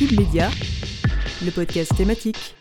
Le podcast thématique.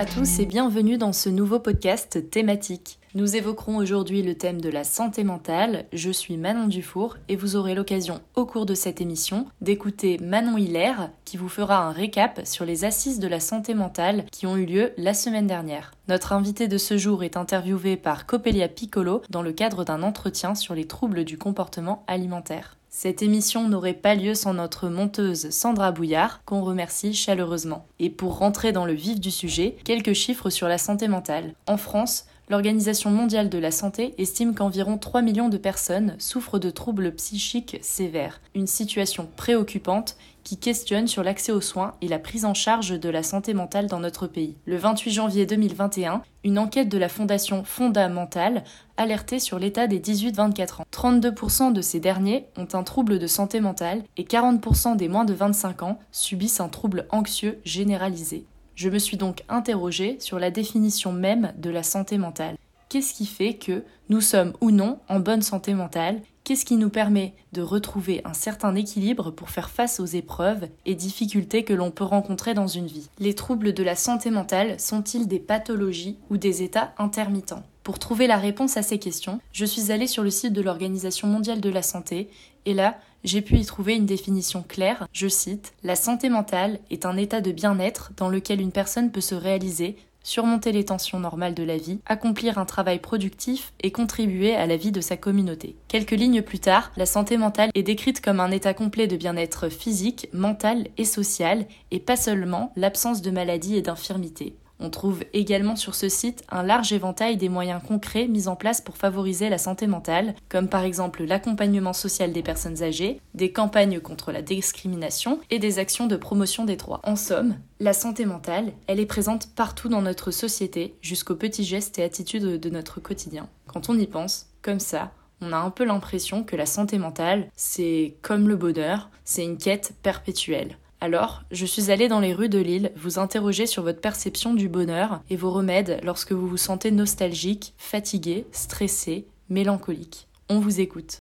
À tous et bienvenue dans ce nouveau podcast thématique. Nous évoquerons aujourd'hui le thème de la santé mentale. Je suis Manon Dufour et vous aurez l'occasion au cours de cette émission d'écouter Manon Hilaire qui vous fera un récap sur les assises de la santé mentale qui ont eu lieu la semaine dernière. Notre invité de ce jour est interviewé par Copelia Piccolo dans le cadre d'un entretien sur les troubles du comportement alimentaire. Cette émission n'aurait pas lieu sans notre monteuse Sandra Bouillard, qu'on remercie chaleureusement. Et pour rentrer dans le vif du sujet, quelques chiffres sur la santé mentale. En France, l'Organisation mondiale de la santé estime qu'environ 3 millions de personnes souffrent de troubles psychiques sévères, une situation préoccupante qui questionne sur l'accès aux soins et la prise en charge de la santé mentale dans notre pays. Le 28 janvier 2021, une enquête de la Fondation Fondamentale alertait sur l'état des 18-24 ans. 32% de ces derniers ont un trouble de santé mentale et 40% des moins de 25 ans subissent un trouble anxieux généralisé. Je me suis donc interrogée sur la définition même de la santé mentale. Qu'est-ce qui fait que nous sommes ou non en bonne santé mentale Qu'est-ce qui nous permet de retrouver un certain équilibre pour faire face aux épreuves et difficultés que l'on peut rencontrer dans une vie? Les troubles de la santé mentale sont-ils des pathologies ou des états intermittents? Pour trouver la réponse à ces questions, je suis allée sur le site de l'Organisation mondiale de la santé et là, j'ai pu y trouver une définition claire, je cite, La santé mentale est un état de bien-être dans lequel une personne peut se réaliser, surmonter les tensions normales de la vie, accomplir un travail productif et contribuer à la vie de sa communauté. Quelques lignes plus tard, la santé mentale est décrite comme un état complet de bien-être physique, mental et social, et pas seulement l'absence de maladie et d'infirmité. On trouve également sur ce site un large éventail des moyens concrets mis en place pour favoriser la santé mentale, comme par exemple l'accompagnement social des personnes âgées, des campagnes contre la discrimination et des actions de promotion des droits. En somme, la santé mentale, elle est présente partout dans notre société, jusqu'aux petits gestes et attitudes de notre quotidien. Quand on y pense, comme ça, on a un peu l'impression que la santé mentale, c'est comme le bonheur, c'est une quête perpétuelle. Alors, je suis allée dans les rues de Lille vous interroger sur votre perception du bonheur et vos remèdes lorsque vous vous sentez nostalgique, fatigué, stressé, mélancolique. On vous écoute.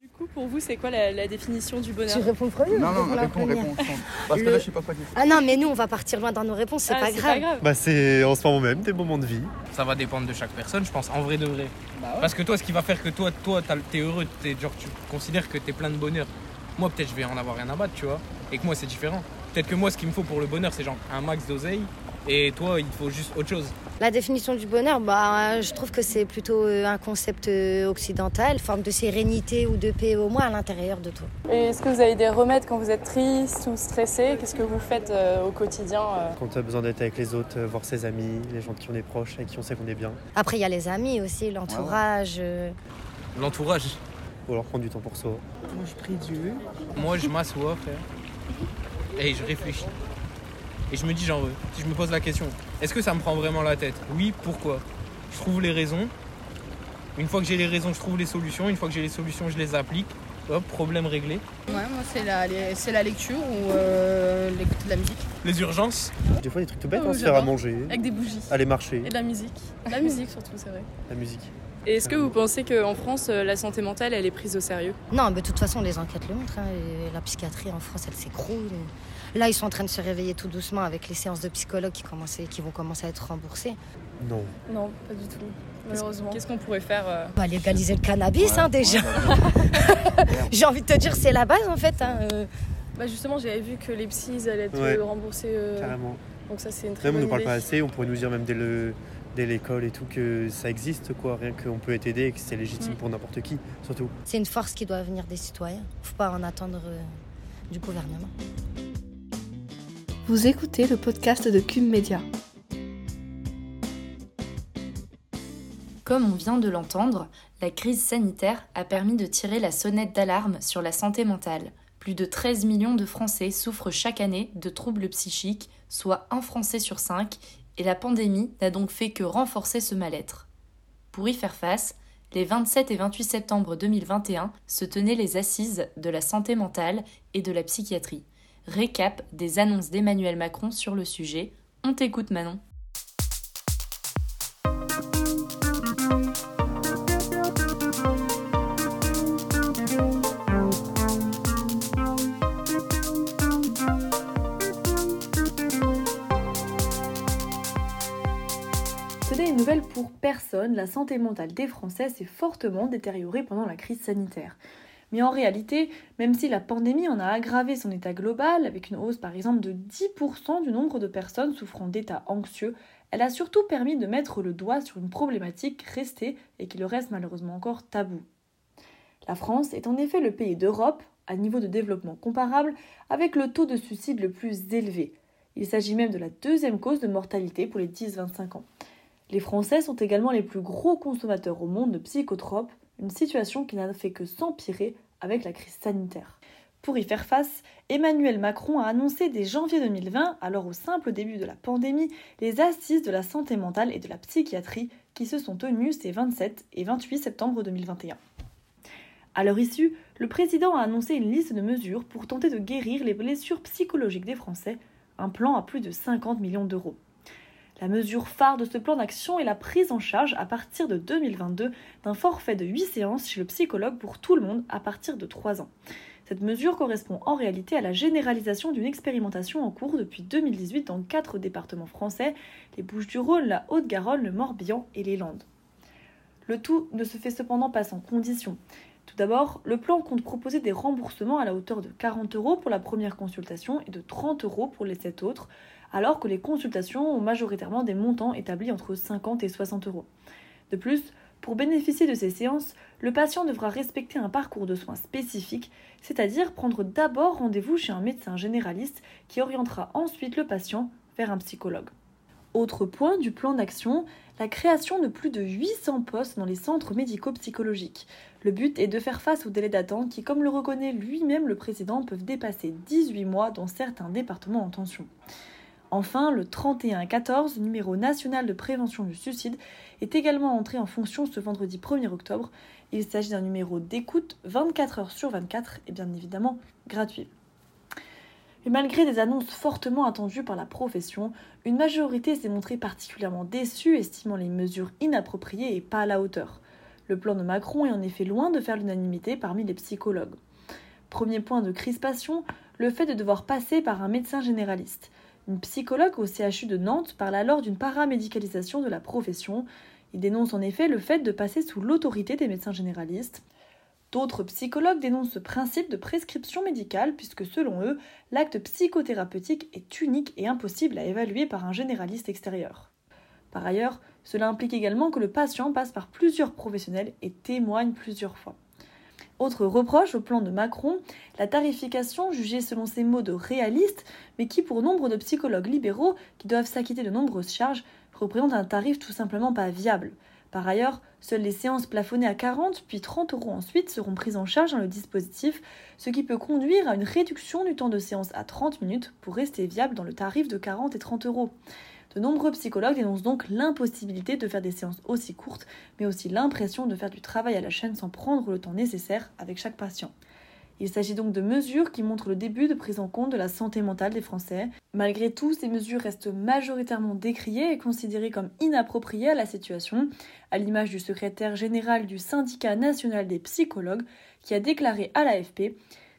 Du coup, pour vous, c'est quoi la, la définition du bonheur? Tu réponds le premier Non, non, réponds la réponds, première réponds. Parce que Le- là, je sais pas quoi dire. Ah non, mais nous, on va partir loin dans nos réponses, c'est Ah, pas, grave. Bah c'est en ce moment même des moments de vie. Ça va dépendre de chaque personne, je pense, en vrai de vrai. Bah ouais. Parce que toi, ce qui va faire que toi, toi, t'as- t'es heureux, t'es, genre, tu considères que t'es plein de bonheur. Moi, peut-être, je vais en avoir rien à battre, tu vois. Et que moi, c'est différent. Peut-être que moi, ce qu'il me faut pour le bonheur, c'est genre un max d'oseille. Et toi, il te faut juste autre chose. La définition du bonheur, bah, je trouve que c'est plutôt euh, un concept euh, occidental, forme de sérénité ou de paix au moins à l'intérieur de toi. Et est-ce que vous avez des remèdes quand vous êtes triste ou stressé? Qu'est-ce que vous faites euh, au quotidien euh? Quand on a besoin d'être avec les autres, euh, voir ses amis, les gens qui on est proches, avec qui on sait qu'on est bien. Après, il y a les amis aussi, l'entourage. euh, L'entourage. Ou alors prendre du temps pour soi. Moi, je prie Dieu. Moi, je m'assois, frère. Et je réfléchis. Et je me dis, genre, si je me pose la question, est-ce que ça me prend vraiment la tête? Oui, pourquoi? Je trouve les raisons. Une fois que j'ai les raisons, je trouve les solutions. Une fois que j'ai les solutions, je les applique. Hop, problème réglé. Ouais, moi, c'est la, les- c'est la lecture ou euh, l'écoute de la musique. Les urgences, Des fois des trucs tout bêtes, Oh, hein, se faire à manger, Avec des bougies. aller marcher, Et de la musique. La musique, surtout, c'est vrai. la musique. Et est-ce que vous pensez qu'en France, euh, la santé mentale, elle est prise au sérieux? Non, mais de toute façon, les enquêtes le montrent. hein, et la psychiatrie en France, elle s'écroule. Là, ils sont en train de se réveiller tout doucement avec les séances de psychologues qui, commençaient- qui vont commencer à être remboursées. Non. Non, pas du tout. Malheureusement. Qu'est-ce qu'on pourrait faire euh, On va légaliser le cannabis, hein, déjà. J'ai envie de te dire, c'est la base, en fait. hein, euh. Bah, justement, j'avais vu que les psys allaient être Ouais. remboursés. euh, Carrément. donc, ça, c'est une très Même on bonne ne parle idée. pas assez, on pourrait nous dire même dès le dès l'école et tout que ça existe quoi, rien qu'on peut être aidé et que c'est légitime Mm. pour n'importe qui, surtout. C'est une force qui doit venir des citoyens. Faut pas en attendre euh, du gouvernement. Vous écoutez le podcast de Cube Média. Comme on vient de l'entendre, la crise sanitaire a permis de tirer la sonnette d'alarme sur la santé mentale. Plus de 13 millions de Français souffrent chaque année de troubles psychiques, soit un Français sur cinq, et la pandémie n'a donc fait que renforcer ce mal-être. Pour y faire face, les 27 et 28 septembre 2021 se tenaient les assises de la santé mentale et de la psychiatrie. récap des annonces d'Emmanuel Macron sur le sujet. On t'écoute Manon. Pour personne, la santé mentale des Français s'est fortement détériorée pendant la crise sanitaire. Mais en réalité, même si la pandémie en a aggravé son état global, avec une hausse par exemple de 10% du nombre de personnes souffrant d'états anxieux, elle a surtout permis de mettre le doigt sur une problématique restée et qui le reste malheureusement encore tabou. La France est en effet le pays d'Europe, à niveau de développement comparable, avec le taux de suicide le plus élevé. Il s'agit même de la deuxième cause de mortalité pour les 10-25 ans. Les Français sont également les plus gros consommateurs au monde de psychotropes, une situation qui n'a fait que s'empirer avec la crise sanitaire. Pour y faire face, Emmanuel Macron a annoncé dès janvier 2020, alors au simple début de la pandémie, les assises de la santé mentale et de la psychiatrie qui se sont tenues ces 27 et 28 septembre 2021. À leur issue, le président a annoncé une liste de mesures pour tenter de guérir les blessures psychologiques des Français, un plan à plus de 50 millions d'euros. La mesure phare de ce plan d'action est la prise en charge à partir de 2022 d'un forfait de 8 séances chez le psychologue pour tout le monde à partir de 3 ans. Cette mesure correspond en réalité à la généralisation d'une expérimentation en cours depuis 2018 dans quatre départements français, les Bouches-du-Rhône, la Haute-Garonne, le Morbihan et les Landes. Le tout ne se fait cependant pas sans conditions. Tout d'abord, le plan compte proposer des remboursements à la hauteur de 40 euros pour la première consultation et de 30 euros pour les 7 autres, alors que les consultations ont majoritairement des montants établis entre 50 et 60 euros. De plus, pour bénéficier de ces séances, le patient devra respecter un parcours de soins spécifique, c'est-à-dire prendre d'abord rendez-vous chez un médecin généraliste qui orientera ensuite le patient vers un psychologue. Autre point du plan d'action, la création de plus de 800 postes dans les centres médico-psychologiques. Le but est de faire face aux délais d'attente qui, comme le reconnaît lui-même le président, peuvent dépasser 18 mois dans certains départements en tension. Enfin, le 3114, numéro national de prévention du suicide, est également entré en fonction ce vendredi 1er octobre. Il s'agit d'un numéro d'écoute 24 heures sur 24 et bien évidemment gratuit. Mais malgré des annonces fortement attendues par la profession, une majorité s'est montrée particulièrement déçue, estimant les mesures inappropriées et pas à la hauteur. Le plan de Macron est en effet loin de faire l'unanimité parmi les psychologues. Premier point de crispation, le fait de devoir passer par un médecin généraliste. Une psychologue au CHU de Nantes parle alors d'une paramédicalisation de la profession. Il dénonce en effet le fait de passer sous l'autorité des médecins généralistes. D'autres psychologues dénoncent ce principe de prescription médicale puisque selon eux, l'acte psychothérapeutique est unique et impossible à évaluer par un généraliste extérieur. Par ailleurs, cela implique également que le patient passe par plusieurs professionnels et témoigne plusieurs fois. Autre reproche au plan de Macron, la tarification jugée selon ses mots de réaliste, mais qui pour nombre de psychologues libéraux qui doivent s'acquitter de nombreuses charges, représente un tarif tout simplement pas viable. Par ailleurs, seules les séances plafonnées à 40 puis 30 euros ensuite seront prises en charge dans le dispositif, ce qui peut conduire à une réduction du temps de séance à 30 minutes pour rester viable dans le tarif de 40 et 30 euros. De nombreux psychologues dénoncent donc l'impossibilité de faire des séances aussi courtes, mais aussi l'impression de faire du travail à la chaîne sans prendre le temps nécessaire avec chaque patient. Il s'agit donc de mesures qui montrent le début de prise en compte de la santé mentale des Français. Malgré tout, ces mesures restent majoritairement décriées et considérées comme inappropriées à la situation, à l'image du secrétaire général du syndicat national des psychologues qui a déclaré à l'AFP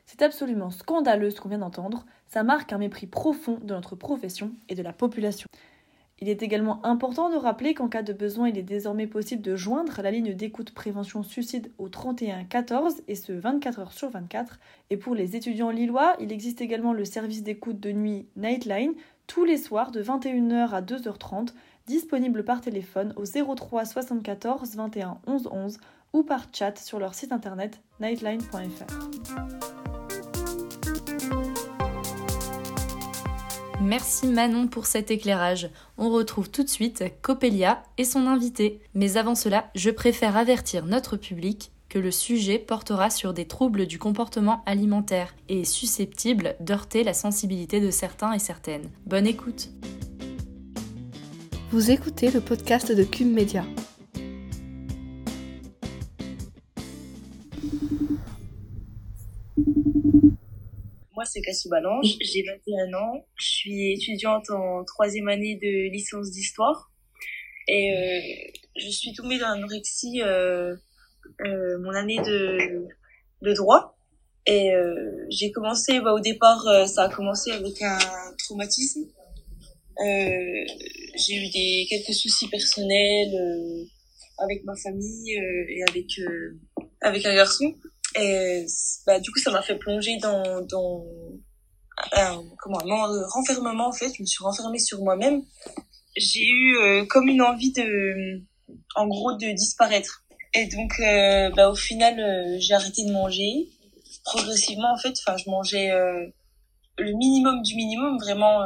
C'est absolument scandaleux ce qu'on vient d'entendre, ça marque un mépris profond de notre profession et de la population. Il est également important de rappeler qu'en cas de besoin, il est désormais possible de joindre la ligne d'écoute prévention suicide au 31 14 et ce 24 heures sur 24. Et pour les étudiants lillois, il existe également le service d'écoute de nuit Nightline tous les soirs de 21h à 2h30, disponible par téléphone au 03 74 21 11 11 ou par chat sur leur site internet nightline.fr. Merci Manon pour cet éclairage. On retrouve tout de suite Coppelia et son invité. Mais avant cela, je préfère avertir notre public que le sujet portera sur des troubles du comportement alimentaire et est susceptible d'heurter la sensibilité de certains et certaines. Bonne écoute. Vous écoutez le podcast de Cube Media. Sophie Balange, j'ai 21 ans, je suis étudiante en troisième année de licence d'histoire. Et euh, je suis tombée dans l'anorexie euh, euh, mon année de, de droit. Et j'ai commencé, bah, au départ ça a commencé avec un traumatisme. j'ai eu des quelques soucis personnels avec ma famille et avec avec un garçon. Et bah, du coup, ça m'a fait plonger dans, dans un, comment, un renfermement, en fait. Je me suis renfermée sur moi-même. J'ai eu euh, comme une envie de, en gros, de disparaître. Et donc, euh, bah, au final, euh, j'ai arrêté de manger. Progressivement, en fait, enfin, je mangeais le minimum du minimum, vraiment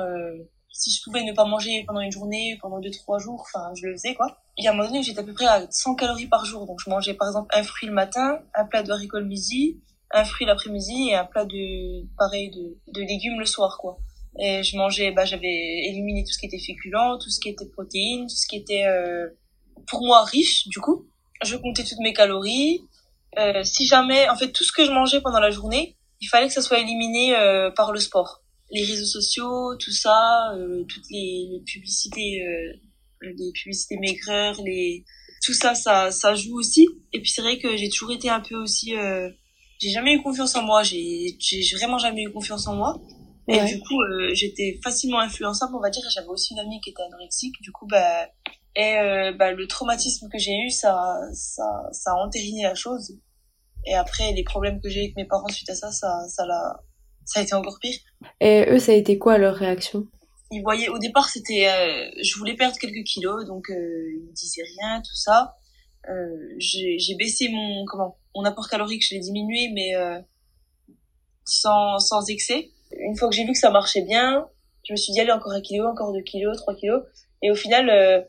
si je pouvais ne pas manger pendant une journée, pendant deux, trois jours, enfin, je le faisais, quoi. Il y a un moment donné, j'étais à peu près à 100 calories par jour. Donc, je mangeais, par exemple, un fruit le matin, un plat de haricots le midi, un fruit l'après-midi et un plat de, pareil, de, de légumes le soir, quoi. Et je mangeais, bah, j'avais éliminé tout ce qui était féculent, tout ce qui était protéines, tout ce qui était, euh, pour moi, riche, du coup. Je comptais toutes mes calories. Euh, si jamais, en fait, tout ce que je mangeais pendant la journée, il fallait que ça soit éliminé euh, par le sport les réseaux sociaux, tout ça, euh, toutes les, publicités, euh, les publicités maigreurs, les tout ça, ça, ça joue aussi. Et puis c'est vrai que j'ai toujours été un peu aussi, euh, j'ai jamais eu confiance en moi. J'ai, j'ai vraiment jamais eu confiance en moi. Et du coup, euh, j'étais facilement influençable, on va dire. J'avais aussi une amie qui était anorexique. Du coup, bah, et bah, le traumatisme que j'ai eu, ça, ça, ça a entériné la chose. Et après, les problèmes que j'ai avec mes parents suite à ça, ça, ça l'a, ça a été encore pire. Et eux, ça a été quoi leur réaction? Ils voyaient, au départ, c'était, euh, je voulais perdre quelques kilos, donc euh, ils disaient rien, tout ça. Euh, j'ai baissé mon, comment, mon apport calorique, je l'ai diminué, mais euh, sans, sans excès. Une fois que j'ai vu que ça marchait bien, je me suis dit allez encore un kilo, encore deux kilos, trois kilos, et au final, euh,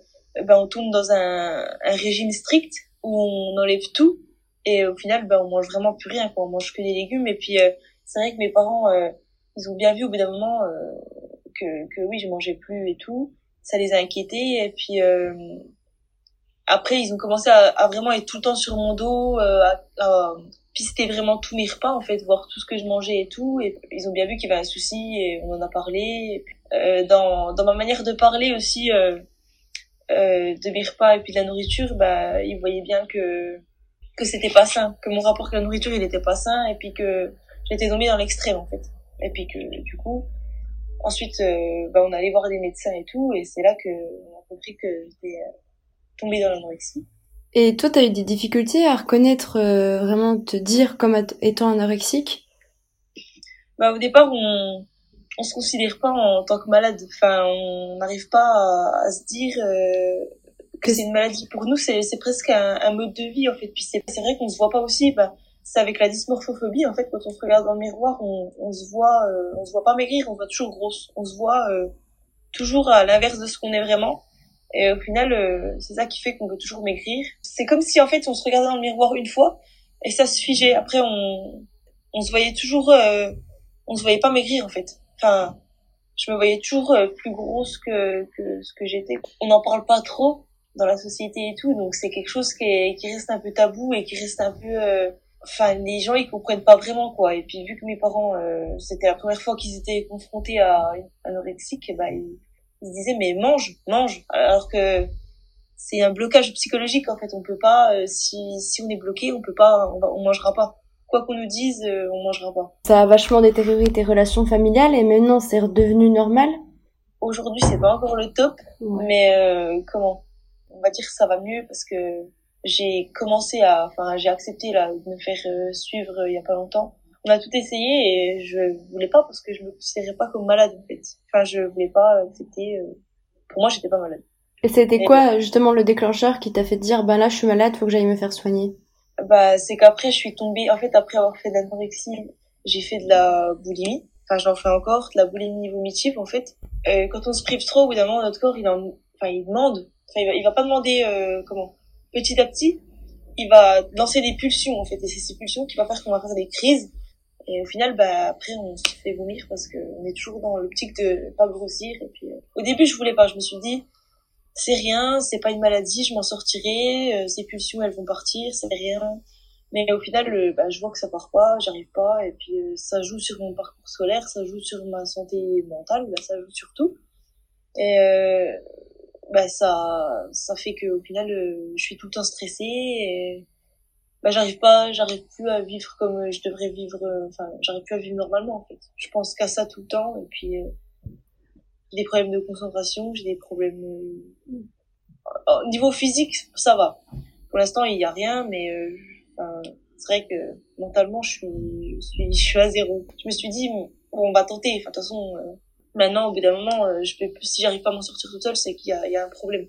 ben on tourne dans un, régime strict où on enlève tout, et au final, ben on mange vraiment plus rien, quoi. On mange que des légumes, et puis c'est vrai que mes parents, euh, ils ont bien vu au bout d'un moment euh, que, que oui, je mangeais plus et tout. Ça les a inquiétés. Et puis euh, après, ils ont commencé à, vraiment être tout le temps sur mon dos, à, à pister vraiment tous mes repas en fait, voir tout ce que je mangeais et tout. Et ils ont bien vu qu'il y avait un souci et on en a parlé. Euh, dans, dans ma manière de parler aussi euh, euh, de mes repas et puis de la nourriture, bah ils voyaient bien que que c'était pas sain, que mon rapport avec la nourriture il était pas sain et puis que j'étais tombée dans l'extrême en fait. Et puis que du coup, ensuite, euh, bah, on allait voir des médecins et tout, et c'est là que on a compris que j'étais dans l'anorexie. Et toi, t'as eu des difficultés à reconnaître, euh, vraiment te dire comme étant anorexique? Bah au départ, on on se considère pas en tant que malade. Enfin, on n'arrive pas à, à, se dire euh, que c'est une maladie. Pour nous, c'est presque un, un, mode de vie en fait. Puis c'est vrai qu'on se voit pas aussi. Bah, c'est avec la dysmorphophobie en fait quand on se regarde dans le miroir on, on se voit euh, on se voit pas maigrir on se voit toujours grosse on se voit toujours à l'inverse de ce qu'on est vraiment et au final euh, c'est ça qui fait qu'on veut toujours maigrir. C'est comme si en fait on se regardait dans le miroir une fois et ça se figeait. Après on on se voyait toujours on se voyait pas maigrir en fait. Enfin je me voyais toujours plus grosse que que ce que j'étais. On n'en parle pas trop dans la société et tout donc c'est quelque chose qui est, qui reste un peu tabou et qui reste un peu enfin les gens ils comprennent pas vraiment quoi. Et puis vu que mes parents euh, c'était la première fois qu'ils étaient confrontés à une anorexique bah ils, ils se disaient mais mange mange. Alors que c'est un blocage psychologique en fait. On peut pas euh, si si on est bloqué on peut pas on, va, on mangera pas. Quoi qu'on nous dise euh, on mangera pas. Ça a vachement détérioré tes relations familiales et maintenant c'est redevenu normal? Aujourd'hui c'est pas encore le top mais comment? On va dire que ça va mieux parce que j'ai commencé à, enfin, j'ai accepté là de me faire euh, suivre euh, il y a pas longtemps. On a tout essayé et je voulais pas parce que je me considérais pas comme malade en fait. Enfin, je voulais pas accepter. Euh, pour moi, j'étais pas malade. Et c'était quoi justement le déclencheur qui t'a fait dire, bah là, je suis malade, faut que j'aille me faire soigner? Bah, c'est qu'après, je suis tombée. En fait, après avoir fait de l'anorexie, j'ai fait de la boulimie. Enfin, j'en fais encore, de la boulimie vomitive en fait. Euh, quand on se prive trop, au bout d'un moment, notre corps, il en, enfin, il demande. Enfin, il va, il va pas demander euh, comment petit à petit, il va lancer des pulsions en fait, et c'est ces pulsions qui va faire qu'on va faire des crises. Et au final, bah après, on se fait vomir parce qu'on est toujours dans l'optique de pas grossir. Et puis, euh, au début, je voulais pas. Je me suis dit, c'est rien, c'est pas une maladie, je m'en sortirai. Euh, ces pulsions, elles vont partir, c'est rien. Mais au final, euh, bah, je vois que ça part pas, j'arrive pas, et puis euh, ça joue sur mon parcours scolaire, ça joue sur ma santé mentale, bah, ça joue sur tout. Et bah, ça, ça fait que au final, je suis tout le temps stressée, et bah, j'arrive pas, j'arrive plus à vivre comme je devrais vivre, enfin, j'arrive plus à vivre normalement en fait. Je pense qu'à ça tout le temps, et puis j'ai des problèmes de concentration, j'ai des problèmes au niveau physique, ça va. Pour l'instant, il y a rien, mais c'est vrai que mentalement, je suis, je suis, je suis à zéro. Je me suis dit, bon, on va tenter. Enfin, de toute façon, euh, maintenant, au bout d'un moment, euh, je vais, si j'arrive pas à m'en sortir toute seule, c'est qu'il y a, il y a un problème.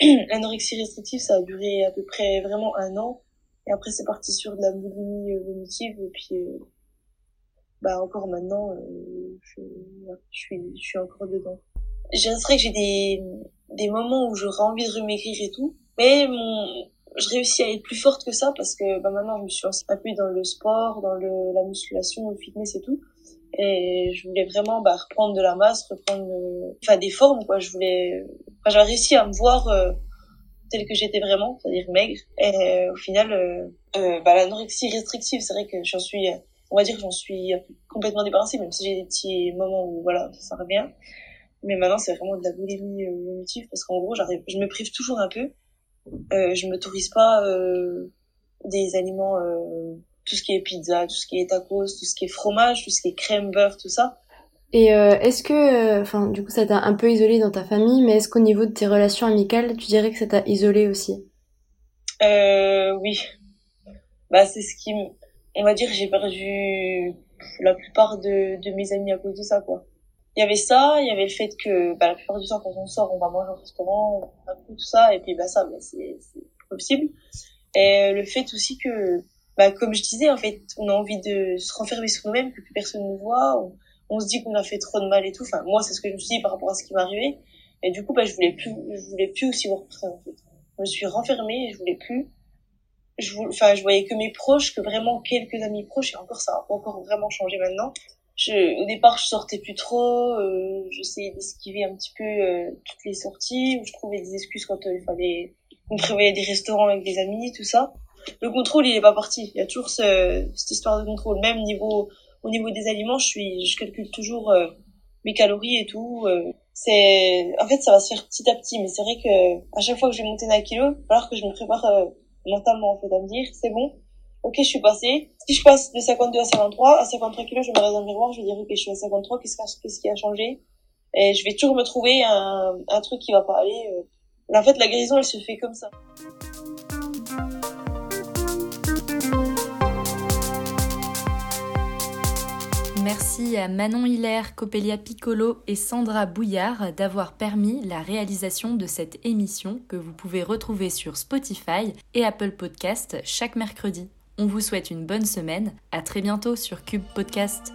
L'anorexie restrictive, ça a duré à peu près vraiment un an. Et après, c'est parti sur de la boulimie euh, vomitive. Et puis, bah, encore maintenant, je, je, suis, je suis encore dedans. Je vrai que j'ai des, des moments où j'aurais envie de remaigrir et tout. Mais mon, je réussis à être plus forte que ça parce que bah, maintenant je me suis appuyée dans le sport, dans le, la musculation, le fitness et tout. Et je voulais vraiment bah, reprendre de la masse, reprendre enfin des formes quoi. Je voulais, enfin, j'ai réussi à me voir euh, telle que j'étais vraiment, c'est-à-dire maigre. Et euh, au final, euh, euh, bah, l'anorexie restrictive, c'est vrai que j'en suis, on va dire j'en suis complètement débarrassée, même si j'ai des petits moments où voilà ça revient. Mais maintenant c'est vraiment de la boulimie vomitive parce qu'en gros j'arrive, je me prive toujours un peu euh, je m'autorise pas euh, des aliments, euh, tout ce qui est pizza, tout ce qui est tacos, tout ce qui est fromage, tout ce qui est crème, beurre, tout ça. Et euh, est-ce que, enfin, du coup, ça t'a un peu isolé dans ta famille, mais est-ce qu'au niveau de tes relations amicales, tu dirais que ça t'a isolé aussi? Euh, Oui. Bah, c'est ce qui, on va dire, j'ai perdu la plupart de, mes amis à cause de ça, quoi il y avait ça, il y avait le fait que bah, la plupart du temps quand on sort, on va manger au restaurant, on tout ça, et puis bah ça, bah, c'est possible. Et le fait aussi que, bah, comme je disais, en fait, on a envie de se renfermer sur nous-mêmes, que plus personne nous voit, on se dit qu'on a fait trop de mal et tout. Enfin, moi, c'est ce que je me suis dit par rapport à ce qui m'est arrivé. Et du coup, bah, je voulais plus, je voulais plus aussi en fait. Je me suis renfermée je voulais plus. Je voulais, enfin, je voyais que mes proches, que vraiment quelques amis proches, et encore ça a encore vraiment changé maintenant je, au départ, je sortais plus trop. Euh, J'essayais d'esquiver un petit peu euh, toutes les sorties. Où je trouvais des excuses quand euh, il fallait. On prévoyait des restaurants avec des amis, tout ça. Le contrôle, il est pas parti. Il y a toujours ce, cette histoire de contrôle. Même niveau, au niveau des aliments, je suis, je calcule toujours euh, mes calories et tout. c'est, en fait, ça va se faire petit à petit. Mais c'est vrai que à chaque fois que je vais monter d'un kilo, alors que je me prépare mentalement en fait à me dire, c'est bon ok, je suis passée. Si je passe de 52 à 53, à 53 kilos, je me regarde dans le miroir, je vais dire, ok, je suis à 53, qu'est-ce, qu'est-ce qui a changé? Et je vais toujours me trouver un, un truc qui va pas aller. Euh. En fait, la guérison, elle se fait comme ça. Merci à Manon Hilaire, Copelia Piccolo et Sandra Bouillard d'avoir permis la réalisation de cette émission que vous pouvez retrouver sur Spotify et Apple Podcast chaque mercredi. On vous souhaite une bonne semaine. À très bientôt sur Cube Podcast.